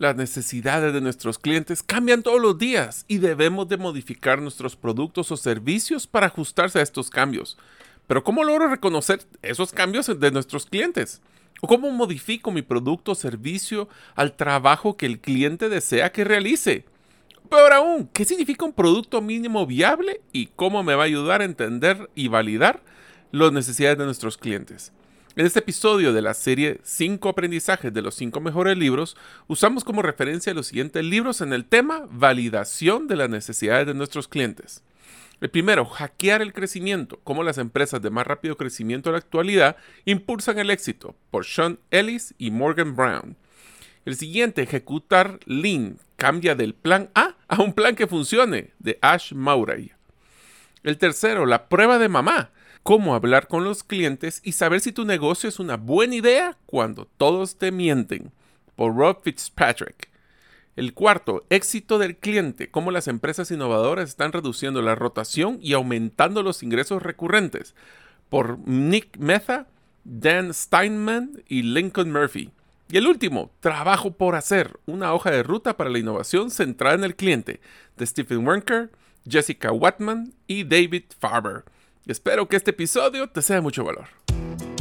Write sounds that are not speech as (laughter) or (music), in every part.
Las necesidades de nuestros clientes cambian todos los días y debemos de modificar nuestros productos o servicios para ajustarse a estos cambios. Pero ¿cómo logro reconocer esos cambios de nuestros clientes? ¿O cómo modifico mi producto o servicio al trabajo que el cliente desea que realice? Peor aún, ¿qué significa un producto mínimo viable y cómo me va a ayudar a entender y validar las necesidades de nuestros clientes? En este episodio de la serie 5 aprendizajes de los 5 mejores libros, usamos como referencia los siguientes libros en el tema validación de las necesidades de nuestros clientes. El primero, hackear el crecimiento, cómo las empresas de más rápido crecimiento en la actualidad impulsan el éxito, por Sean Ellis y Morgan Brown. El siguiente, ejecutar Lean, cambia del plan A a un plan que funcione, de Ash Mauray. El tercero, la prueba de mamá, cómo hablar con los clientes y saber si tu negocio es una buena idea cuando todos te mienten, por Rob Fitzpatrick. El cuarto, éxito del cliente, cómo las empresas innovadoras están reduciendo la rotación y aumentando los ingresos recurrentes, por Nick Meza, Dan Steinman y Lincoln Murphy. Y el último, trabajo por hacer, una hoja de ruta para la innovación centrada en el cliente, de Stephen Wernker, Jessica Watman y David Farber. Espero que este episodio te sea de mucho valor.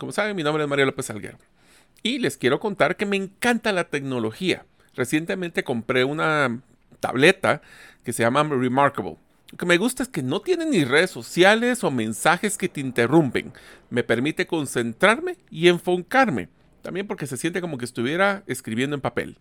Como saben, mi nombre es Mario López Alguero y les quiero contar que me encanta la tecnología. Recientemente compré una tableta que se llama Remarkable lo que me gusta es que no tiene ni redes sociales o mensajes que te interrumpen. Me permite concentrarme y enfocarme. También porque se siente como que estuviera escribiendo en papel.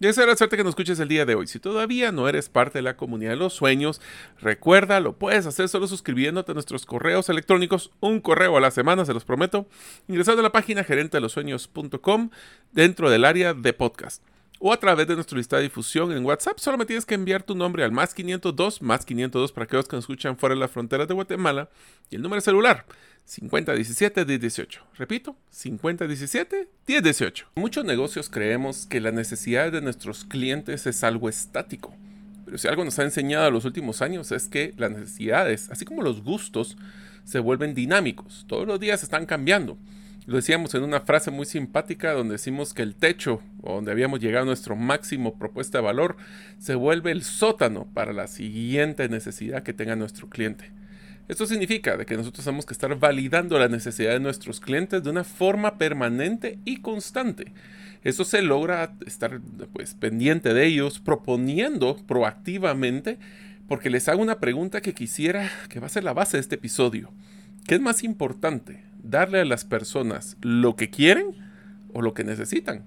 Y esa la suerte que nos escuches el día de hoy. Si todavía no eres parte de la comunidad de los sueños, recuerda, lo puedes hacer solo suscribiéndote a nuestros correos electrónicos, un correo a la semana, se los prometo, ingresando a la página gerentedelosueños.com dentro del área de podcast o a través de nuestra lista de difusión en WhatsApp. Solo me tienes que enviar tu nombre al más 502, más 502 para aquellos que nos escuchan fuera de las fronteras de Guatemala y el número celular 5017-1018. Repito, 5017-1018. Muchos negocios creemos que la necesidad de nuestros clientes es algo estático. Pero si algo nos ha enseñado en los últimos años es que las necesidades, así como los gustos, se vuelven dinámicos. Todos los días están cambiando. Lo decíamos en una frase muy simpática donde decimos que el techo, donde habíamos llegado a nuestro máximo propuesta de valor, se vuelve el sótano para la siguiente necesidad que tenga nuestro cliente. Esto significa de que nosotros tenemos que estar validando la necesidad de nuestros clientes de una forma permanente y constante. Eso se logra estar pues, pendiente de ellos, proponiendo proactivamente, porque les hago una pregunta que quisiera que va a ser la base de este episodio. ¿Qué es más importante? ¿Darle a las personas lo que quieren o lo que necesitan?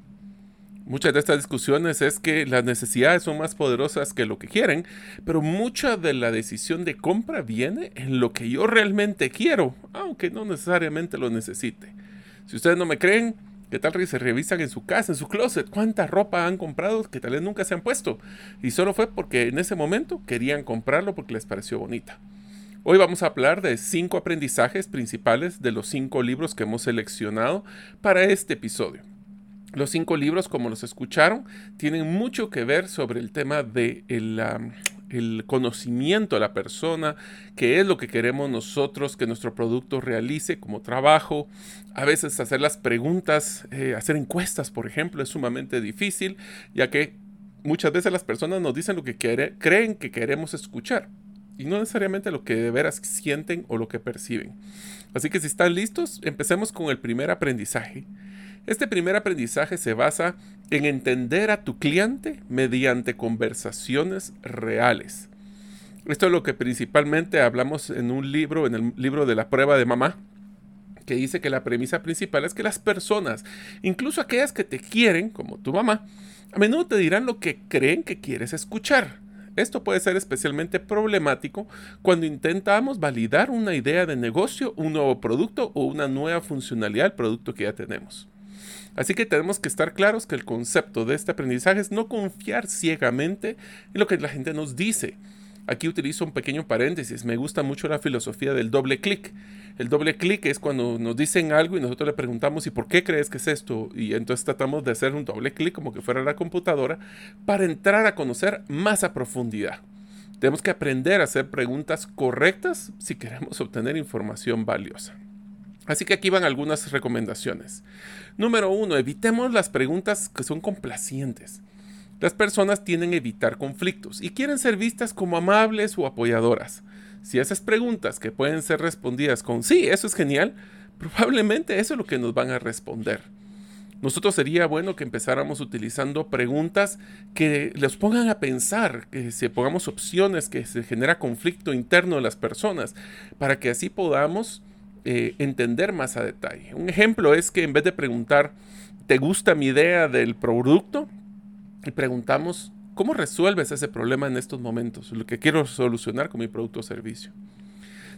Muchas de estas discusiones es que las necesidades son más poderosas que lo que quieren, pero mucha de la decisión de compra viene en lo que yo realmente quiero, aunque no necesariamente lo necesite. Si ustedes no me creen, ¿qué tal que se revisan en su casa, en su closet? ¿Cuánta ropa han comprado que tal vez nunca se han puesto? Y solo fue porque en ese momento querían comprarlo porque les pareció bonita. Hoy vamos a hablar de cinco aprendizajes principales de los cinco libros que hemos seleccionado para este episodio. Los cinco libros, como los escucharon, tienen mucho que ver sobre el tema de el, conocimiento de la persona, qué es lo que queremos nosotros que nuestro producto realice como trabajo. A veces hacer las preguntas, eh, hacer encuestas, por ejemplo, es sumamente difícil, ya que muchas veces las personas nos dicen lo que creen que queremos escuchar y no necesariamente lo que de veras sienten o lo que perciben. Así que si están listos, empecemos con el primer aprendizaje. Este primer aprendizaje se basa en entender a tu cliente mediante conversaciones reales. Esto es lo que principalmente hablamos en un libro, en el libro de la prueba de mamá, que dice que la premisa principal es que las personas, incluso aquellas que te quieren, como tu mamá, a menudo te dirán lo que creen que quieres escuchar. Esto puede ser especialmente problemático cuando intentamos validar una idea de negocio, un nuevo producto o una nueva funcionalidad del producto que ya tenemos. Así que tenemos que estar claros que el concepto de este aprendizaje es no confiar ciegamente en lo que la gente nos dice, Aquí utilizo un pequeño paréntesis. Me gusta mucho la filosofía del doble clic. El doble clic es cuando nos dicen algo y nosotros le preguntamos ¿y por qué crees que es esto? Y entonces tratamos de hacer un doble clic como que fuera la computadora para entrar a conocer más a profundidad. Tenemos que aprender a hacer preguntas correctas si queremos obtener información valiosa. Así que aquí van algunas recomendaciones. Número uno, evitemos las preguntas que son complacientes. Las personas tienden a evitar conflictos y quieren ser vistas como amables o apoyadoras. Si haces preguntas que pueden ser respondidas con sí, eso es genial, probablemente eso es lo que nos van a responder. Nosotros sería bueno que empezáramos utilizando preguntas que les pongan a pensar, que se pongamos opciones, que se genera conflicto interno de las personas, para que así podamos eh, entender más a detalle. Un ejemplo es que en vez de preguntar, ¿te gusta mi idea del producto? y preguntamos, ¿cómo resuelves ese problema en estos momentos? Lo que quiero solucionar con mi producto o servicio.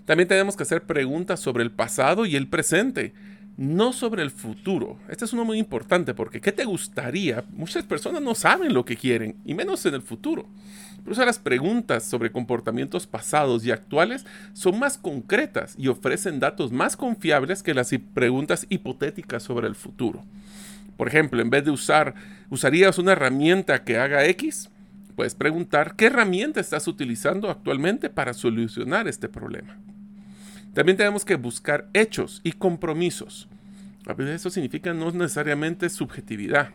También tenemos que hacer preguntas sobre el pasado y el presente, no sobre el futuro. Este es uno muy importante porque ¿qué te gustaría? Muchas personas no saben lo que quieren, y menos en el futuro. Eso las preguntas sobre comportamientos pasados y actuales son más concretas y ofrecen datos más confiables que las preguntas hipotéticas sobre el futuro. Por ejemplo, en vez de usar, ¿usarías una herramienta que haga X? Puedes preguntar, ¿qué herramienta estás utilizando actualmente para solucionar este problema? También tenemos que buscar hechos y compromisos. A veces eso significa no necesariamente subjetividad.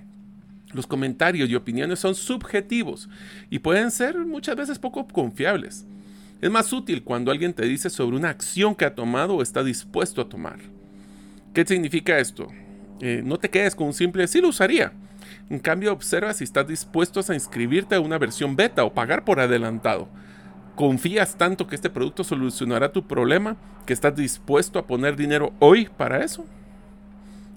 Los comentarios y opiniones son subjetivos y pueden ser muchas veces poco confiables. Es más útil cuando alguien te dice sobre una acción que ha tomado o está dispuesto a tomar. ¿Qué significa esto? Eh, no te quedes con un simple sí lo usaría. En cambio, observa si estás dispuesto a inscribirte a una versión beta o pagar por adelantado. ¿Confías tanto que este producto solucionará tu problema que estás dispuesto a poner dinero hoy para eso?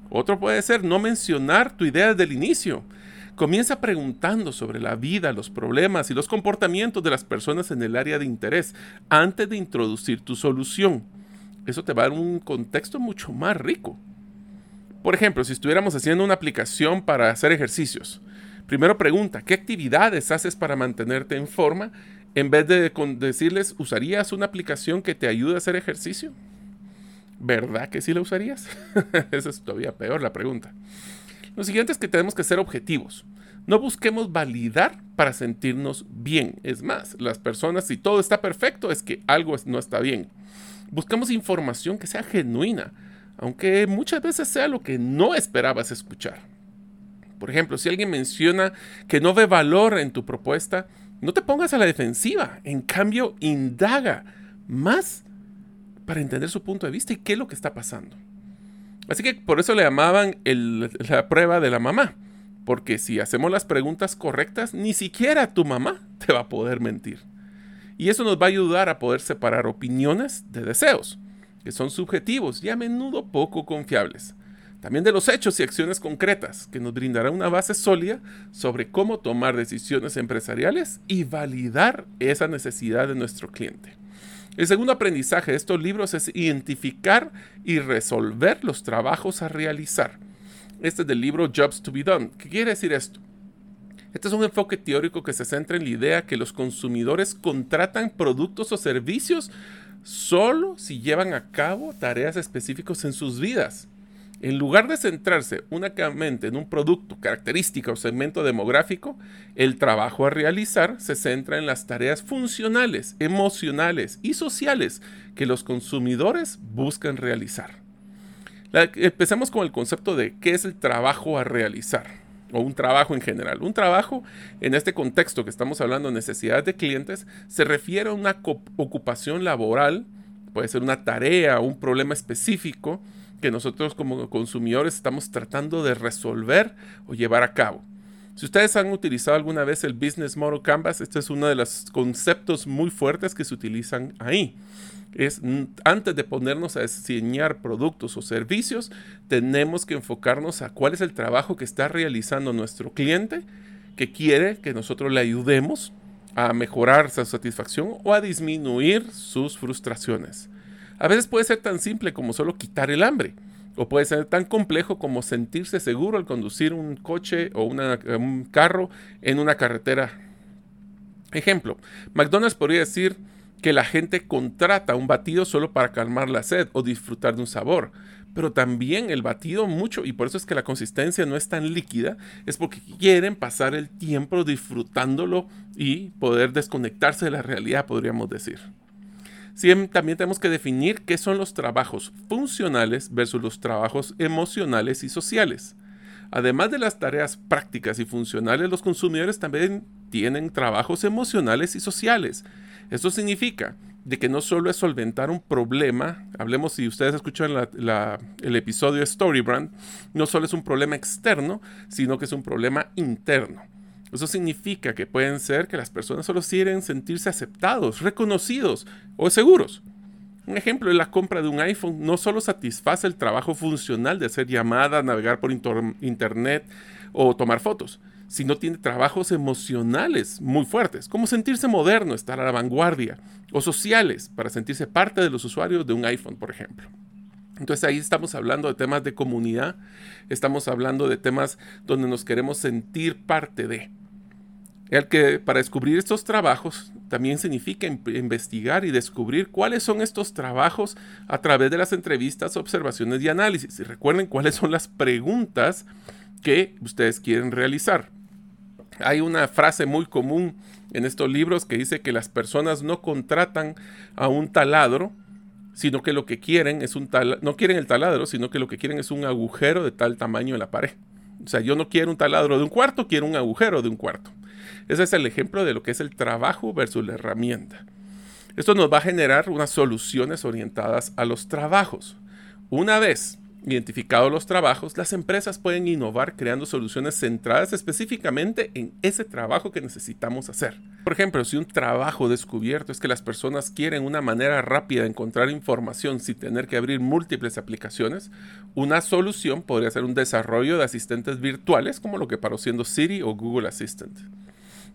Otro puede ser no mencionar tu idea desde el inicio. Comienza preguntando sobre la vida, los problemas y los comportamientos de las personas en el área de interés antes de introducir tu solución. Eso te va a dar un contexto mucho más rico. Por ejemplo, si estuviéramos haciendo una aplicación para hacer ejercicios, primero pregunta, ¿qué actividades haces para mantenerte en forma? En vez de decirles, ¿usarías una aplicación que te ayude a hacer ejercicio? ¿Verdad que sí la usarías? (laughs) Esa es todavía peor la pregunta. Lo siguiente es que tenemos que ser objetivos. No busquemos validar para sentirnos bien. Es más, las personas, si todo está perfecto, es que algo no está bien. Buscamos información que sea genuina aunque muchas veces sea lo que no esperabas escuchar. Por ejemplo, si alguien menciona que no ve valor en tu propuesta, no te pongas a la defensiva. En cambio, indaga más para entender su punto de vista y qué es lo que está pasando. Así que por eso le llamaban la prueba de la mamá. Porque si hacemos las preguntas correctas, ni siquiera tu mamá te va a poder mentir. Y eso nos va a ayudar a poder separar opiniones de deseos que son subjetivos y a menudo poco confiables. También de los hechos y acciones concretas, que nos brindará una base sólida sobre cómo tomar decisiones empresariales y validar esa necesidad de nuestro cliente. El segundo aprendizaje de estos libros es identificar y resolver los trabajos a realizar. Este es del libro Jobs to be Done. ¿Qué quiere decir esto? Este es un enfoque teórico que se centra en la idea que los consumidores contratan productos o servicios solo si llevan a cabo tareas específicas en sus vidas. En lugar de centrarse únicamente en un producto, característica o segmento demográfico, el trabajo a realizar se centra en las tareas funcionales, emocionales y sociales que los consumidores buscan realizar. Empecemos con el concepto de qué es el trabajo a realizar o un trabajo en general. Un trabajo, en este contexto que estamos hablando, necesidades de clientes, se refiere a una ocupación laboral, puede ser una tarea, un problema específico que nosotros como consumidores estamos tratando de resolver o llevar a cabo. Si ustedes han utilizado alguna vez el Business Model Canvas, este es uno de los conceptos muy fuertes que se utilizan ahí es antes de ponernos a diseñar productos o servicios, tenemos que enfocarnos a cuál es el trabajo que está realizando nuestro cliente que quiere que nosotros le ayudemos a mejorar su satisfacción o a disminuir sus frustraciones. A veces puede ser tan simple como solo quitar el hambre, o puede ser tan complejo como sentirse seguro al conducir un coche o un carro en una carretera. Ejemplo, McDonald's podría decir, que la gente contrata un batido solo para calmar la sed o disfrutar de un sabor. Pero también el batido mucho, y por eso es que la consistencia no es tan líquida, es porque quieren pasar el tiempo disfrutándolo y poder desconectarse de la realidad, podríamos decir. También tenemos que definir qué son los trabajos funcionales versus los trabajos emocionales y sociales. Además de las tareas prácticas y funcionales, los consumidores también tienen trabajos emocionales y sociales. Esto significa de que no solo es solventar un problema, hablemos si ustedes escuchan el episodio Storybrand, no solo es un problema externo, sino que es un problema interno. Eso significa que pueden ser que las personas solo quieren sentirse aceptados, reconocidos o seguros. Un ejemplo es la compra de un iPhone. No solo satisface el trabajo funcional de hacer llamadas, navegar por internet o tomar fotos, sino tiene trabajos emocionales muy fuertes, como sentirse moderno, estar a la vanguardia, o sociales, para sentirse parte de los usuarios de un iPhone, por ejemplo. Entonces ahí estamos hablando de temas de comunidad, estamos hablando de temas donde nos queremos sentir parte de. El que para descubrir estos trabajos también significa investigar y descubrir cuáles son estos trabajos a través de las entrevistas, observaciones y análisis. Y recuerden cuáles son las preguntas que ustedes quieren realizar. Hay una frase muy común en estos libros que dice que las personas no contratan a un taladro, sino que lo que quieren es un taladro, no quieren el taladro, sino que lo que quieren es un agujero de tal tamaño en la pared. O sea, yo no quiero un taladro de un cuarto, quiero un agujero de un cuarto. Ese es el ejemplo de lo que es el trabajo versus la herramienta. Esto nos va a generar unas soluciones orientadas a los trabajos. Una vez identificados los trabajos, las empresas pueden innovar creando soluciones centradas específicamente en ese trabajo que necesitamos hacer. Por ejemplo, si un trabajo descubierto es que las personas quieren una manera rápida de encontrar información sin tener que abrir múltiples aplicaciones, una solución podría ser un desarrollo de asistentes virtuales como lo que paró siendo Siri o Google Assistant.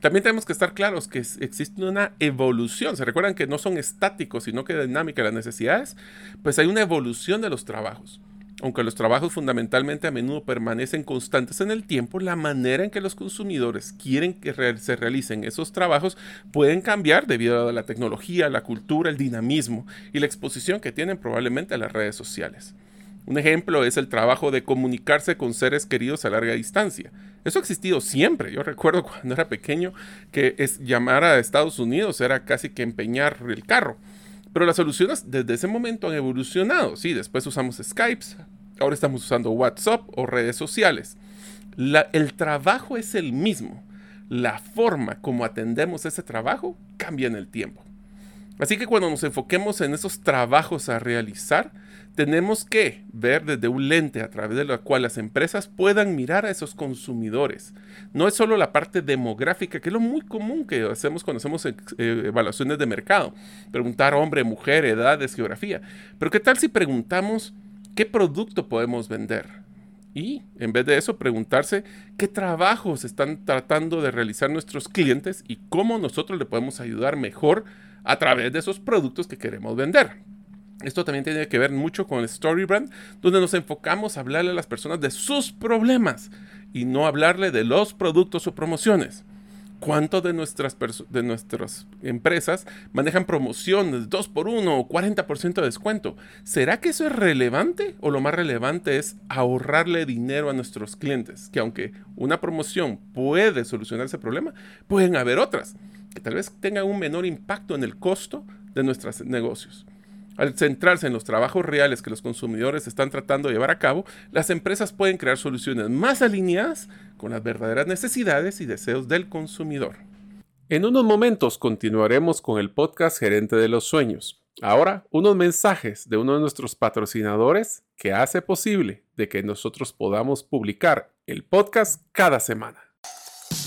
También tenemos que estar claros que existe una evolución. ¿Se recuerdan que no son estáticos, sino que dinámica las necesidades? Pues hay una evolución de los trabajos. Aunque los trabajos fundamentalmente a menudo permanecen constantes en el tiempo, la manera en que los consumidores quieren que se realicen esos trabajos pueden cambiar debido a la tecnología, la cultura, el dinamismo y la exposición que tienen probablemente a las redes sociales. Un ejemplo es el trabajo de comunicarse con seres queridos a larga distancia. Eso ha existido siempre. Yo recuerdo (laughs) cuando era pequeño que llamar a Estados Unidos era casi que empeñar el carro. Pero las soluciones desde ese momento han evolucionado. Sí, después usamos Skype, ahora estamos usando WhatsApp o redes sociales. el trabajo es el mismo. La forma como atendemos ese trabajo cambia en el tiempo. Así que cuando nos enfoquemos en esos trabajos a realizar, tenemos que ver desde un lente a través de la cual las empresas puedan mirar a esos consumidores. No es solo la parte demográfica, que es lo muy común que hacemos cuando hacemos eh, evaluaciones de mercado. Preguntar hombre, mujer, edades, geografía. Pero ¿qué tal si preguntamos qué producto podemos vender? Y en vez de eso, preguntarse qué trabajos están tratando de realizar nuestros clientes y cómo nosotros le podemos ayudar mejor a través de esos productos que queremos vender. Esto también tiene que ver mucho con el Storybrand, donde nos enfocamos a hablarle a las personas de sus problemas y no hablarle de los productos o promociones. ¿Cuánto de nuestras, de nuestras empresas manejan promociones, 2 por 1 o 40% de descuento? ¿Será que eso es relevante o lo más relevante es ahorrarle dinero a nuestros clientes? Que aunque una promoción puede solucionar ese problema, pueden haber otras que tal vez tengan un menor impacto en el costo de nuestros negocios. Al centrarse en los trabajos reales que los consumidores están tratando de llevar a cabo, las empresas pueden crear soluciones más alineadas con las verdaderas necesidades y deseos del consumidor. En unos momentos continuaremos con el podcast Gerente de los Sueños. Ahora, unos mensajes de uno de nuestros patrocinadores que hace posible de que nosotros podamos publicar el podcast cada semana.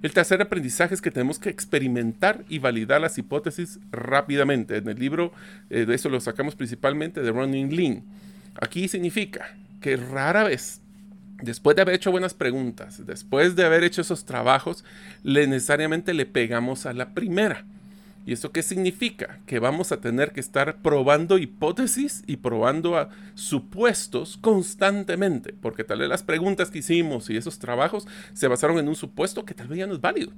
El tercer aprendizaje es que tenemos que experimentar y validar las hipótesis rápidamente. En el libro eh, de eso lo sacamos principalmente de Running Lean. Aquí significa que rara vez, después de haber hecho buenas preguntas, después de haber hecho esos trabajos, le necesariamente le pegamos a la primera. ¿Y eso qué significa? Que vamos a tener que estar probando hipótesis y probando supuestos constantemente, porque tal vez las preguntas que hicimos y esos trabajos se basaron en un supuesto que tal vez ya no es válido.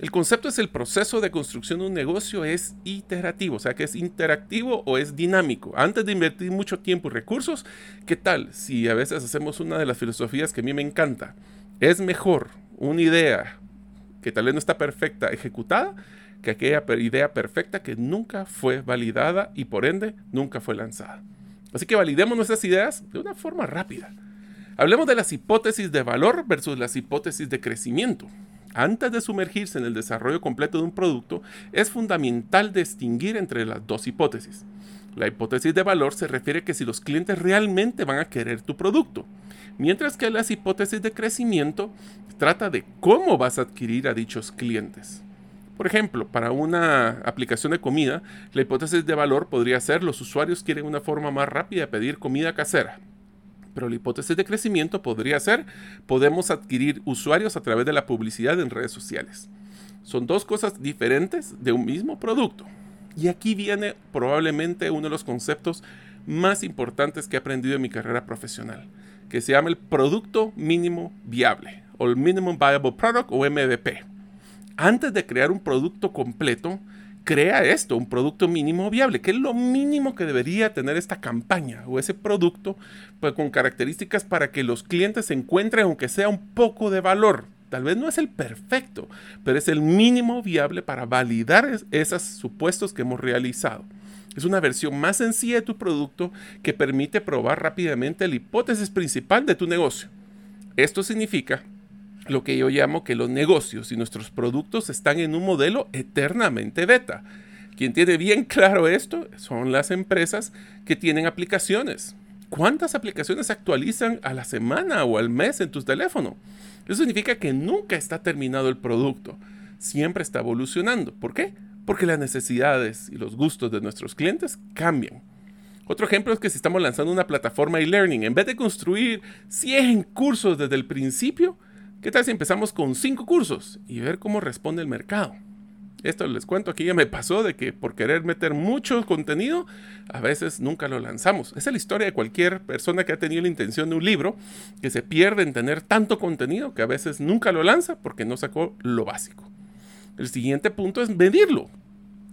El concepto es el proceso de construcción de un negocio es iterativo, o sea que es interactivo o es dinámico. Antes de invertir mucho tiempo y recursos, ¿qué tal si a veces hacemos una de las filosofías que a mí me encanta? Es mejor una idea que tal vez no está perfecta ejecutada que aquella idea perfecta que nunca fue validada y por ende nunca fue lanzada. Así que validemos nuestras ideas de una forma rápida. Hablemos de las hipótesis de valor versus las hipótesis de crecimiento. Antes de sumergirse en el desarrollo completo de un producto, es fundamental distinguir entre las dos hipótesis. La hipótesis de valor se refiere que si los clientes realmente van a querer tu producto, mientras que las hipótesis de crecimiento trata de cómo vas a adquirir a dichos clientes. Por ejemplo, para una aplicación de comida, la hipótesis de valor podría ser los usuarios quieren una forma más rápida de pedir comida casera. Pero la hipótesis de crecimiento podría ser podemos adquirir usuarios a través de la publicidad en redes sociales. Son dos cosas diferentes de un mismo producto. Y aquí viene probablemente uno de los conceptos más importantes que he aprendido en mi carrera profesional, que se llama el producto mínimo viable o el Minimum Viable Product o MVP antes de crear un producto completo, crea esto, un producto mínimo viable, que es lo mínimo que debería tener esta campaña o ese producto pues, con características para que los clientes encuentren, aunque sea un poco de valor. Tal vez no es el perfecto, pero es el mínimo viable para validar esos supuestos que hemos realizado. Es una versión más sencilla de tu producto que permite probar rápidamente la hipótesis principal de tu negocio. Esto significa lo que yo llamo que los negocios y nuestros productos están en un modelo eternamente beta. Quien tiene bien claro esto son las empresas que tienen aplicaciones. ¿Cuántas aplicaciones actualizan a la semana o al mes en tu teléfono? Eso significa que nunca está terminado el producto. Siempre está evolucionando. ¿Por qué? Porque las necesidades y los gustos de nuestros clientes cambian. Otro ejemplo es que si estamos lanzando una plataforma e-learning, en vez de construir 100 cursos desde el principio, ¿Qué tal si empezamos con cinco cursos y ver cómo responde el mercado? Esto les cuento aquí ya me pasó de que por querer meter mucho contenido, a veces nunca lo lanzamos. Esa es la historia de cualquier persona que ha tenido la intención de un libro, que se pierde en tener tanto contenido que a veces nunca lo lanza porque no sacó lo básico. El siguiente punto es medirlo.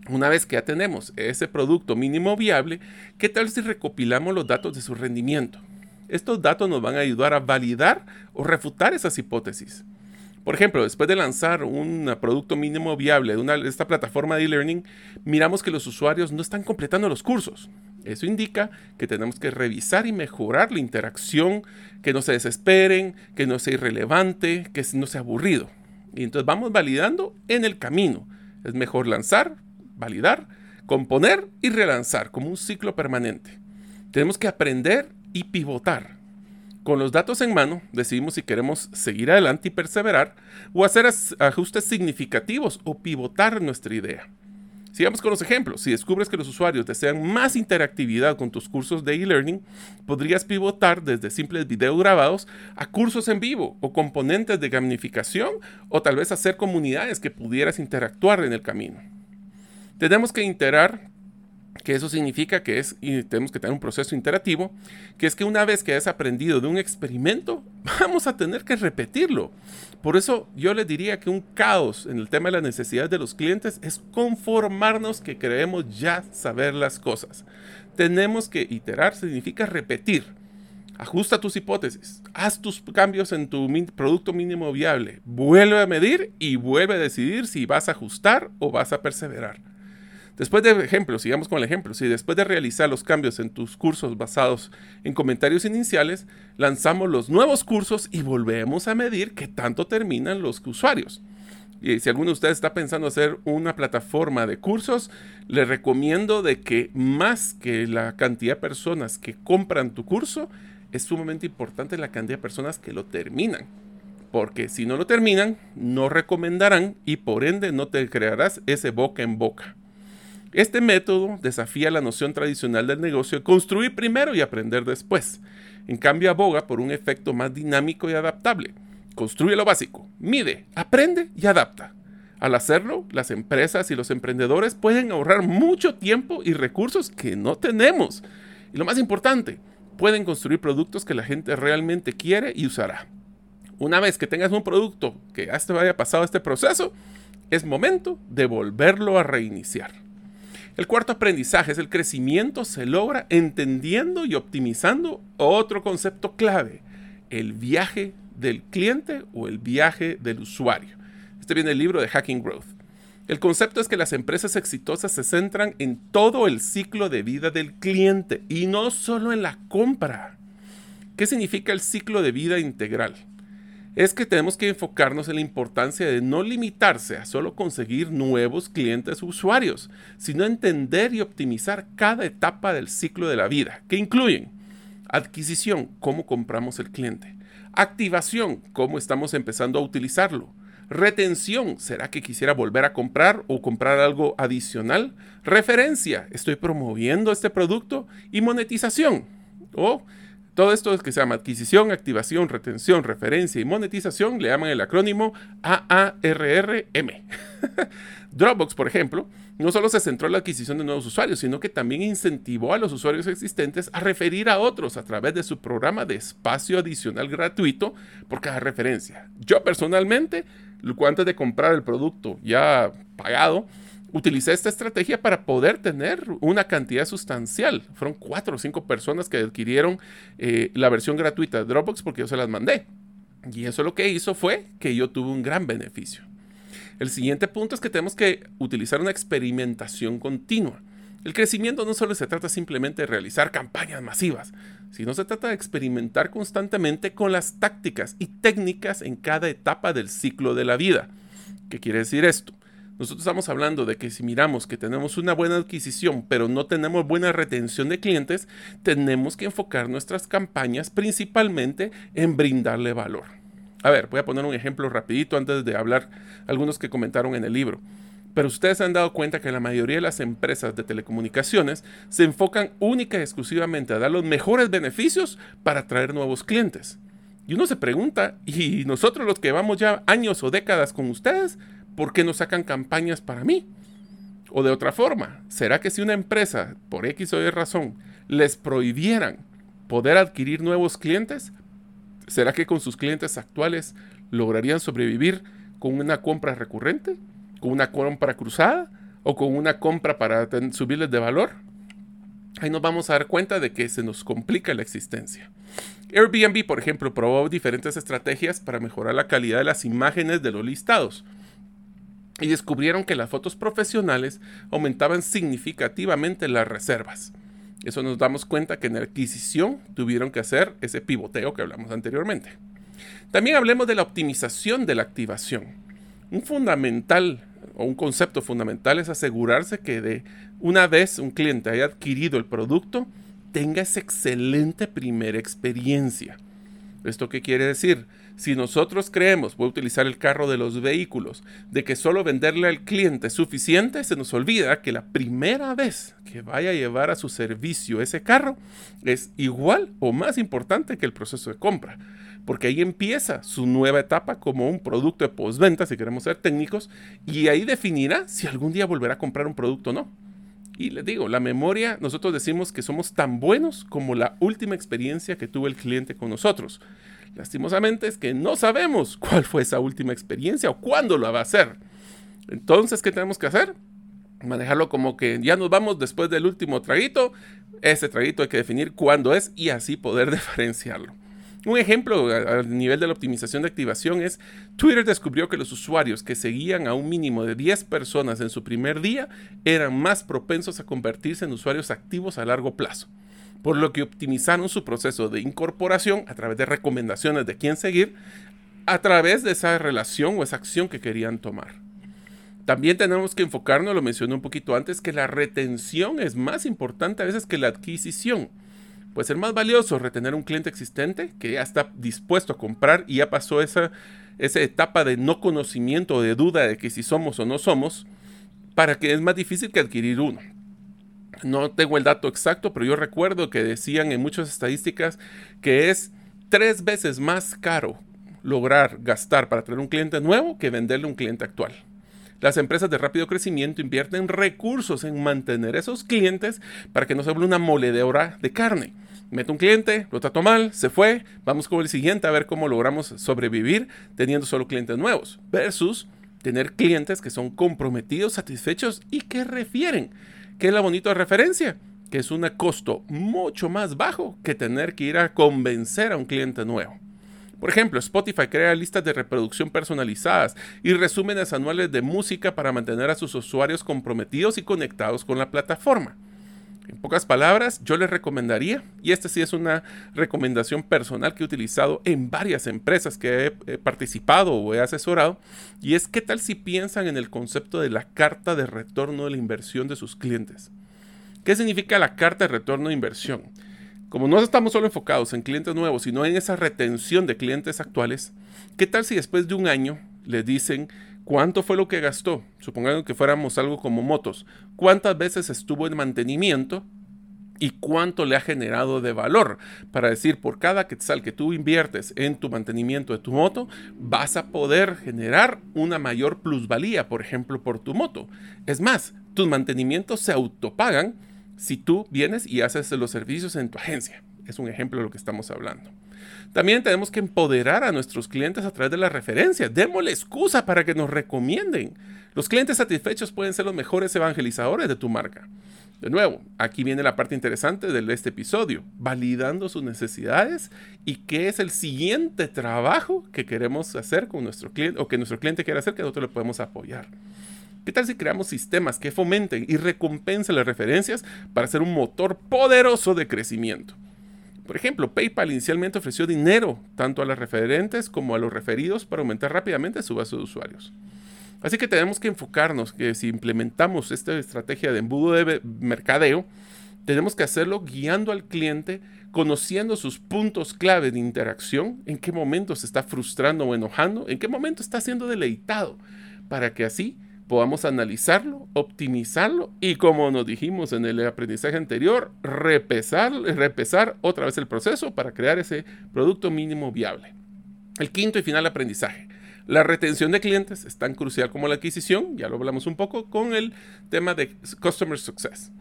Una vez que ya tenemos ese producto mínimo viable, ¿qué tal si recopilamos los datos de su rendimiento? Estos datos nos van a ayudar a validar o refutar esas hipótesis. Por ejemplo, después de lanzar un producto mínimo viable de, esta plataforma de e-learning, miramos que los usuarios no están completando los cursos. Eso indica que tenemos que revisar y mejorar la interacción, que no se desesperen, que no sea irrelevante, que no sea aburrido. Y entonces vamos validando en el camino. Es mejor lanzar, validar, componer y relanzar como un ciclo permanente. Tenemos que aprender y pivotar. Con los datos en mano, decidimos si queremos seguir adelante y perseverar o hacer ajustes significativos o pivotar nuestra idea. Sigamos con los ejemplos. Si descubres que los usuarios desean más interactividad con tus cursos de e-learning, podrías pivotar desde simples videos grabados a cursos en vivo o componentes de gamificación o tal vez hacer comunidades que pudieras interactuar en el camino. Tenemos que integrar que eso significa que es, y tenemos que tener un proceso interactivo, que es que una vez que hayas aprendido de un experimento, (laughs) vamos a tener que repetirlo. Por eso yo les diría que un caos en el tema de las necesidades de los clientes es conformarnos que creemos ya saber las cosas. Tenemos que iterar, significa repetir. Ajusta tus hipótesis, haz tus cambios en tu producto mínimo viable, vuelve a medir y vuelve a decidir si vas a ajustar o vas a perseverar. Después de ejemplo, sigamos con el ejemplo, si después de realizar los cambios en tus cursos basados en comentarios iniciales, lanzamos los nuevos cursos y volvemos a medir qué tanto terminan los usuarios. Y si alguno de ustedes está pensando hacer una plataforma de cursos, le recomiendo de que más que la cantidad de personas que compran tu curso, es sumamente importante la cantidad de personas que lo terminan. Porque si no lo terminan, no recomendarán y por ende no te crearás ese boca en boca. Este método desafía la noción tradicional del negocio de construir primero y aprender después. En cambio, aboga por un efecto más dinámico y adaptable. Construye lo básico, mide, aprende y adapta. Al hacerlo, las empresas y los emprendedores pueden ahorrar mucho tiempo y recursos que no tenemos. Y lo más importante, pueden construir productos que la gente realmente quiere y usará. Una vez que tengas un producto que ya haya pasado este proceso, es momento de volverlo a reiniciar. El cuarto aprendizaje es el crecimiento se logra entendiendo y optimizando otro concepto clave, el viaje del cliente o el viaje del usuario. Este viene del libro de Hacking Growth. El concepto es que las empresas exitosas se centran en todo el ciclo de vida del cliente y no solo en la compra. ¿Qué significa el ciclo de vida integral? Es que tenemos que enfocarnos en la importancia de no limitarse a solo conseguir nuevos clientes usuarios, sino entender y optimizar cada etapa del ciclo de la vida, que incluyen adquisición, cómo compramos el cliente, activación, cómo estamos empezando a utilizarlo, retención, ¿será que quisiera volver a comprar o comprar algo adicional? Referencia, ¿estoy promoviendo este producto? Y monetización, o todo esto es que se llama adquisición, activación, retención, referencia y monetización, le llaman el acrónimo AARRM. (laughs) Dropbox, por ejemplo, no solo se centró en la adquisición de nuevos usuarios, sino que también incentivó a los usuarios existentes a referir a otros a través de su programa de espacio adicional gratuito por cada referencia. Yo personalmente, antes de comprar el producto ya pagado, utilicé esta estrategia para poder tener una cantidad sustancial. Fueron cuatro o cinco personas que adquirieron eh, la versión gratuita de Dropbox porque yo se las mandé. Y eso lo que hizo fue que yo tuve un gran beneficio. El siguiente punto es que tenemos que utilizar una experimentación continua. El crecimiento no solo se trata simplemente de realizar campañas masivas, sino se trata de experimentar constantemente con las tácticas y técnicas en cada etapa del ciclo de la vida. ¿Qué quiere decir esto? Nosotros estamos hablando de que si miramos que tenemos una buena adquisición, pero no tenemos buena retención de clientes, tenemos que enfocar nuestras campañas principalmente en brindarle valor. A ver, voy a poner un ejemplo rapidito antes de hablar algunos que comentaron en el libro. Pero ustedes han dado cuenta que la mayoría de las empresas de telecomunicaciones se enfocan única y exclusivamente a dar los mejores beneficios para atraer nuevos clientes. Y uno se pregunta, ¿y nosotros los que llevamos ya años o décadas con ustedes, ¿por qué no sacan campañas para mí? O de otra forma, ¿será que si una empresa, por X o Y razón, les prohibieran poder adquirir nuevos clientes, ¿será que con sus clientes actuales lograrían sobrevivir con una compra recurrente? ¿Con una compra cruzada? ¿O con una compra para subirles de valor? Ahí nos vamos a dar cuenta de que se nos complica la existencia. Airbnb, por ejemplo, probó diferentes estrategias para mejorar la calidad de las imágenes de los listados y descubrieron que las fotos profesionales aumentaban significativamente las reservas. Eso nos damos cuenta que en la adquisición tuvieron que hacer ese pivoteo que hablamos anteriormente. También hablemos de la optimización de la activación. Un fundamental o un concepto fundamental es asegurarse que de una vez un cliente haya adquirido el producto, tenga esa excelente primera experiencia. ¿Esto qué quiere decir? Si nosotros creemos, voy a utilizar el carro de los vehículos, de que solo venderle al cliente es suficiente, se nos olvida que la primera vez que vaya a llevar a su servicio ese carro es igual o más importante que el proceso de compra. Porque ahí empieza su nueva etapa como un producto de postventa, si queremos ser técnicos, y ahí definirá si algún día volverá a comprar un producto o no. Y les digo, la memoria, nosotros decimos que somos tan buenos como la última experiencia que tuvo el cliente con nosotros. Lastimosamente es que no sabemos cuál fue esa última experiencia o cuándo lo va a hacer. Entonces, ¿qué tenemos que hacer? Manejarlo como que ya nos vamos después del último traguito. Ese traguito hay que definir cuándo es y así poder (laughs) diferenciarlo. Un ejemplo a, nivel de la optimización de activación es Twitter descubrió que los usuarios que seguían a un mínimo de 10 personas en su primer día eran más propensos a convertirse en usuarios activos a largo plazo, por lo que optimizaron su proceso de incorporación a través de recomendaciones de quién seguir, a través de esa relación o esa acción que querían tomar. También tenemos que enfocarnos, lo mencioné un poquito antes, que la retención es más importante a veces que la adquisición. Puede ser más valioso retener un cliente existente que ya está dispuesto a comprar y ya pasó esa, esa etapa de no conocimiento de duda de que si somos o no somos, para que es más difícil que adquirir uno. No tengo el dato exacto, pero yo recuerdo que decían en muchas estadísticas que es tres veces más caro lograr gastar para tener un cliente nuevo que venderle un cliente actual. Las empresas de rápido crecimiento invierten recursos en mantener esos clientes para que no se vuelva una moledora de carne meto un cliente, lo trato mal, se fue, vamos con el siguiente a ver cómo logramos sobrevivir teniendo solo clientes nuevos, versus tener clientes que son comprometidos, satisfechos y que refieren, que es la bonita referencia, que es un costo mucho más bajo que tener que ir a convencer a un cliente nuevo. Por ejemplo, Spotify crea listas de reproducción personalizadas y resúmenes anuales de música para mantener a sus usuarios comprometidos y conectados con la plataforma. En pocas palabras, yo les recomendaría, y esta sí es una recomendación personal que he utilizado en varias empresas que he, participado o he asesorado, y es qué tal si piensan en el concepto de la carta de retorno de la inversión de sus clientes. ¿Qué significa la carta de retorno de inversión? Como no estamos solo enfocados en clientes nuevos, sino en esa retención de clientes actuales, ¿qué tal si después de un año les dicen ¿Cuánto fue lo que gastó? Supongamos que fuéramos algo como motos. ¿Cuántas veces estuvo en mantenimiento? ¿Y cuánto le ha generado de valor? Para decir, por cada quetzal que tú inviertes en tu mantenimiento de tu moto, vas a poder generar una mayor plusvalía, por ejemplo, por tu moto. Es más, tus mantenimientos se autopagan si tú vienes y haces los servicios en tu agencia. Es un ejemplo de lo que estamos hablando. También tenemos que empoderar a nuestros clientes a través de la referencia. Démosle excusa para que nos recomienden. Los clientes satisfechos pueden ser los mejores evangelizadores de tu marca. De nuevo, aquí viene la parte interesante de este episodio, validando sus necesidades y qué es el siguiente trabajo que queremos hacer con nuestro cliente o que nuestro cliente quiere hacer que nosotros le podemos apoyar. ¿Qué tal si creamos sistemas que fomenten y recompensen las referencias para ser un motor poderoso de crecimiento? Por ejemplo, PayPal inicialmente ofreció dinero tanto a las referentes como a los referidos para aumentar rápidamente su base de usuarios. Así que tenemos que enfocarnos que si implementamos esta estrategia de embudo de mercadeo, tenemos que hacerlo guiando al cliente, conociendo sus puntos clave de interacción, en qué momento se está frustrando o enojando, en qué momento está siendo deleitado, para que así podamos analizarlo, optimizarlo y como nos dijimos en el aprendizaje anterior, repesar, repesar otra vez el proceso para crear ese producto mínimo viable. El quinto y final aprendizaje. La retención de clientes es tan crucial como la adquisición, ya lo hablamos un poco con el tema de Customer Success.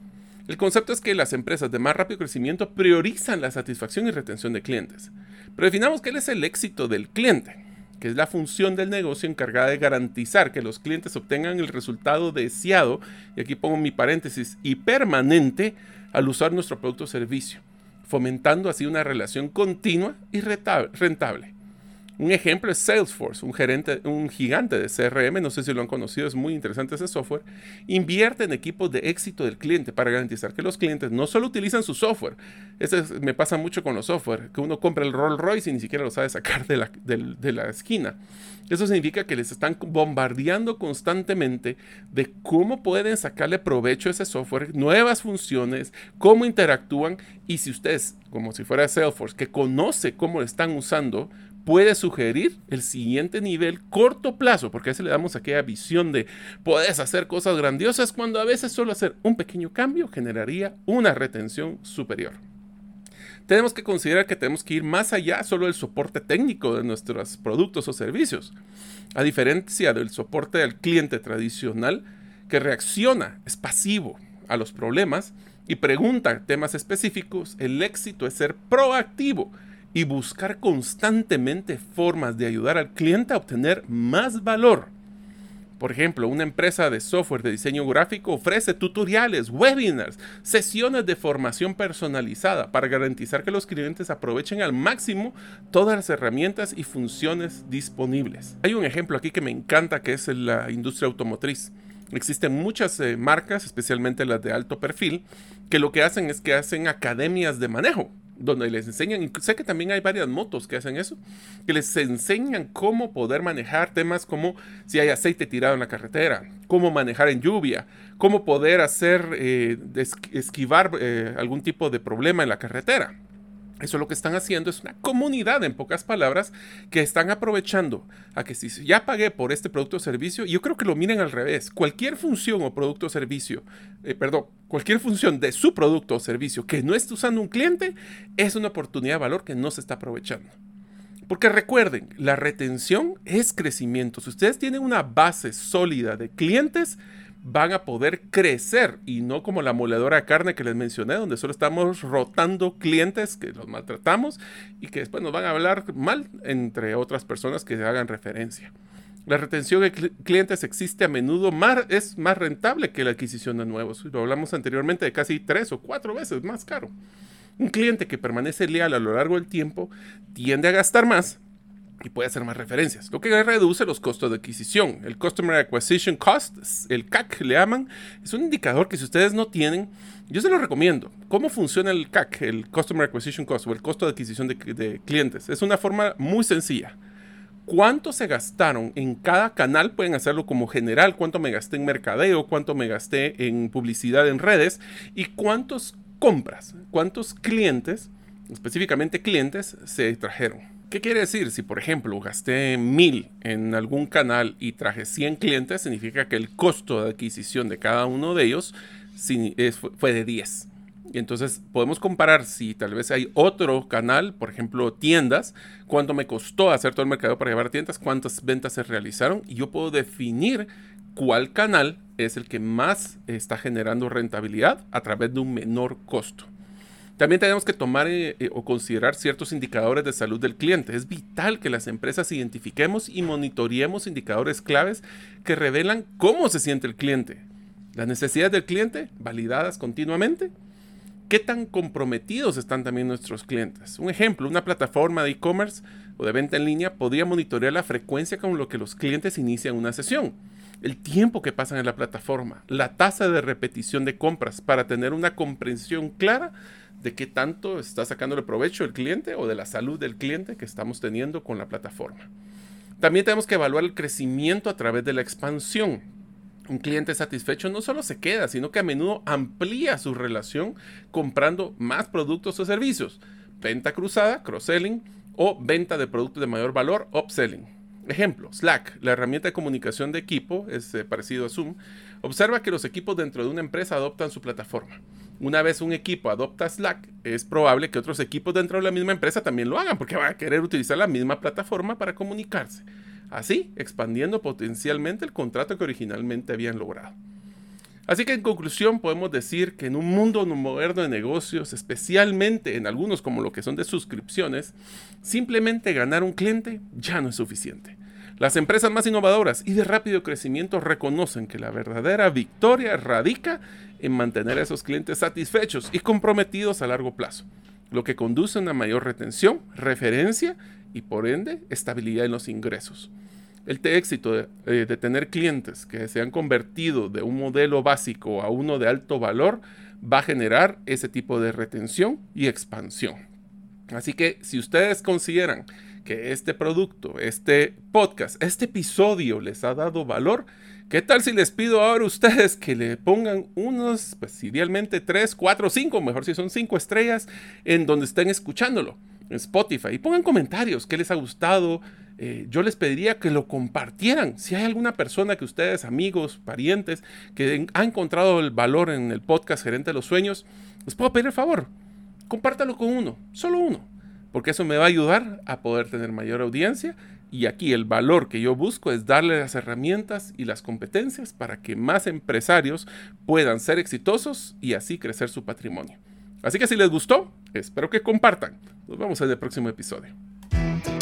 El concepto es que las empresas de más rápido crecimiento priorizan la satisfacción y retención de clientes. Pero definamos qué es el éxito del cliente que es la función del negocio encargada de garantizar que los clientes obtengan el resultado deseado, y aquí pongo mi paréntesis, y permanente al usar nuestro producto o servicio, fomentando así una relación continua y rentable. Un ejemplo es Salesforce, un, gerente, un gigante de CRM, no sé si lo han conocido, es muy interesante ese software. Invierte en equipos de éxito del cliente para garantizar que los clientes no solo utilizan su software, eso me pasa mucho con los software, que uno compra el Rolls Royce y ni siquiera lo sabe sacar de la, de la esquina. Eso significa que les están bombardeando constantemente de cómo pueden sacarle provecho a ese software, nuevas funciones, cómo interactúan y si ustedes, como si fuera Salesforce, que conoce cómo lo están usando, puede sugerir el siguiente nivel corto plazo, porque a veces le damos aquella visión de puedes hacer cosas grandiosas cuando a veces solo hacer un pequeño cambio generaría una retención superior. Tenemos que considerar que tenemos que ir más allá solo del soporte técnico de nuestros productos o servicios. A diferencia del soporte del cliente tradicional que reacciona, es pasivo a los problemas y pregunta temas específicos, el éxito es ser proactivo y buscar constantemente formas de ayudar al cliente a obtener más valor. Por ejemplo, una empresa de software de diseño gráfico ofrece tutoriales, webinars, sesiones de formación personalizada para garantizar que los clientes aprovechen al máximo todas las herramientas y funciones disponibles. Hay un ejemplo aquí que me encanta que es la industria automotriz. Existen muchas eh, marcas, especialmente las de alto perfil, que lo que hacen es que hacen academias de manejo donde les enseñan, sé que también hay varias motos que hacen eso, que les enseñan cómo poder manejar temas como si hay aceite tirado en la carretera, cómo manejar en lluvia, cómo poder hacer, eh, esquivar eh, algún tipo de problema en la carretera. Eso lo que están haciendo es una comunidad, en pocas palabras, que están aprovechando a que si ya pagué por este producto o servicio, yo creo que lo miren al revés. Cualquier función o producto o servicio, eh, perdón, cualquier función de su producto o servicio que no esté usando un cliente, es una oportunidad de valor que no se está aprovechando. Porque recuerden, la retención es crecimiento. Si ustedes tienen una base sólida de clientes, van a poder crecer y no como la moledora de carne que les mencioné, donde solo estamos rotando clientes que los maltratamos y que después nos van a hablar mal entre otras personas que hagan referencia. La retención de clientes existe a menudo más, es más rentable que la adquisición de nuevos. Lo hablamos anteriormente de casi tres o cuatro veces más caro. Un cliente que permanece leal a lo largo del tiempo tiende a gastar más y puede hacer más referencias, lo que reduce los costos de adquisición. El Customer Acquisition Cost, el CAC le llaman, es un indicador que si ustedes no tienen, yo se lo recomiendo. ¿Cómo funciona el CAC, el Customer Acquisition Cost o el costo de adquisición de, clientes? Es una forma muy sencilla. ¿Cuánto se gastaron en cada canal? Pueden hacerlo como general, cuánto me gasté en mercadeo, cuánto me gasté en publicidad en redes y cuántos compras, cuántos clientes, específicamente clientes, se trajeron. ¿Qué quiere decir? Si por ejemplo gasté mil en algún canal y traje 100 clientes, significa que el costo de adquisición de cada uno de ellos fue de 10. Y entonces podemos comparar si tal vez hay otro canal, por ejemplo tiendas, cuánto me costó hacer todo el mercado para llevar tiendas, cuántas ventas se realizaron y yo puedo definir cuál canal es el que más está generando rentabilidad a través de un menor costo. También tenemos que tomar eh, eh, o considerar ciertos indicadores de salud del cliente. Es vital que las empresas identifiquemos y monitoreemos indicadores claves que revelan cómo se siente el cliente. Las necesidades del cliente, validadas continuamente. ¿Qué tan comprometidos están también nuestros clientes? Un ejemplo, una plataforma de e-commerce o de venta en línea podría monitorear la frecuencia con lo que los clientes inician una sesión, el tiempo que pasan en la plataforma, la tasa de repetición de compras para tener una comprensión clara de qué tanto está sacando el provecho el cliente o de la salud del cliente que estamos teniendo con la plataforma. También tenemos que evaluar el crecimiento a través de la expansión. Un cliente satisfecho no solo se queda, sino que a menudo amplía su relación comprando más productos o servicios. Venta cruzada, cross-selling, o venta de productos de mayor valor, upselling. Ejemplo, Slack, la herramienta de comunicación de equipo, es eh, parecido a Zoom, observa que los equipos dentro de una empresa adoptan su plataforma. Una vez un equipo adopta Slack, es probable que otros equipos dentro de la misma empresa también lo hagan, porque van a querer utilizar la misma plataforma para comunicarse. Así, expandiendo potencialmente el contrato que originalmente habían logrado. Así que en conclusión podemos decir que en un mundo moderno de negocios, especialmente en algunos como lo que son de suscripciones, simplemente ganar un cliente ya no es suficiente. Las empresas más innovadoras y de rápido crecimiento reconocen que la verdadera victoria radica en mantener a esos clientes satisfechos y comprometidos a largo plazo, lo que conduce a una mayor retención, referencia y por ende estabilidad en los ingresos. El éxito eh, de, tener clientes que se han convertido de un modelo básico a uno de alto valor va a generar ese tipo de retención y expansión. Así que si ustedes consideran que este producto, este podcast, este episodio les ha dado valor, ¿qué tal si les pido ahora a ustedes que le pongan unos, pues idealmente 3, 4, 5, mejor si son 5 estrellas en donde estén escuchándolo? Spotify y pongan comentarios, qué les ha gustado. Eh, yo les pediría que lo compartieran. Si hay alguna persona que ustedes, amigos, parientes, que ha encontrado el valor en el podcast Gerente de los Sueños, les puedo pedir el favor, compártalo con uno, solo uno, porque eso me va a ayudar a poder tener mayor audiencia. Y aquí el valor que yo busco es darle las herramientas y las competencias para que más empresarios puedan ser exitosos y así crecer su patrimonio. Así que si les gustó, espero que compartan. Nos vemos en el próximo episodio.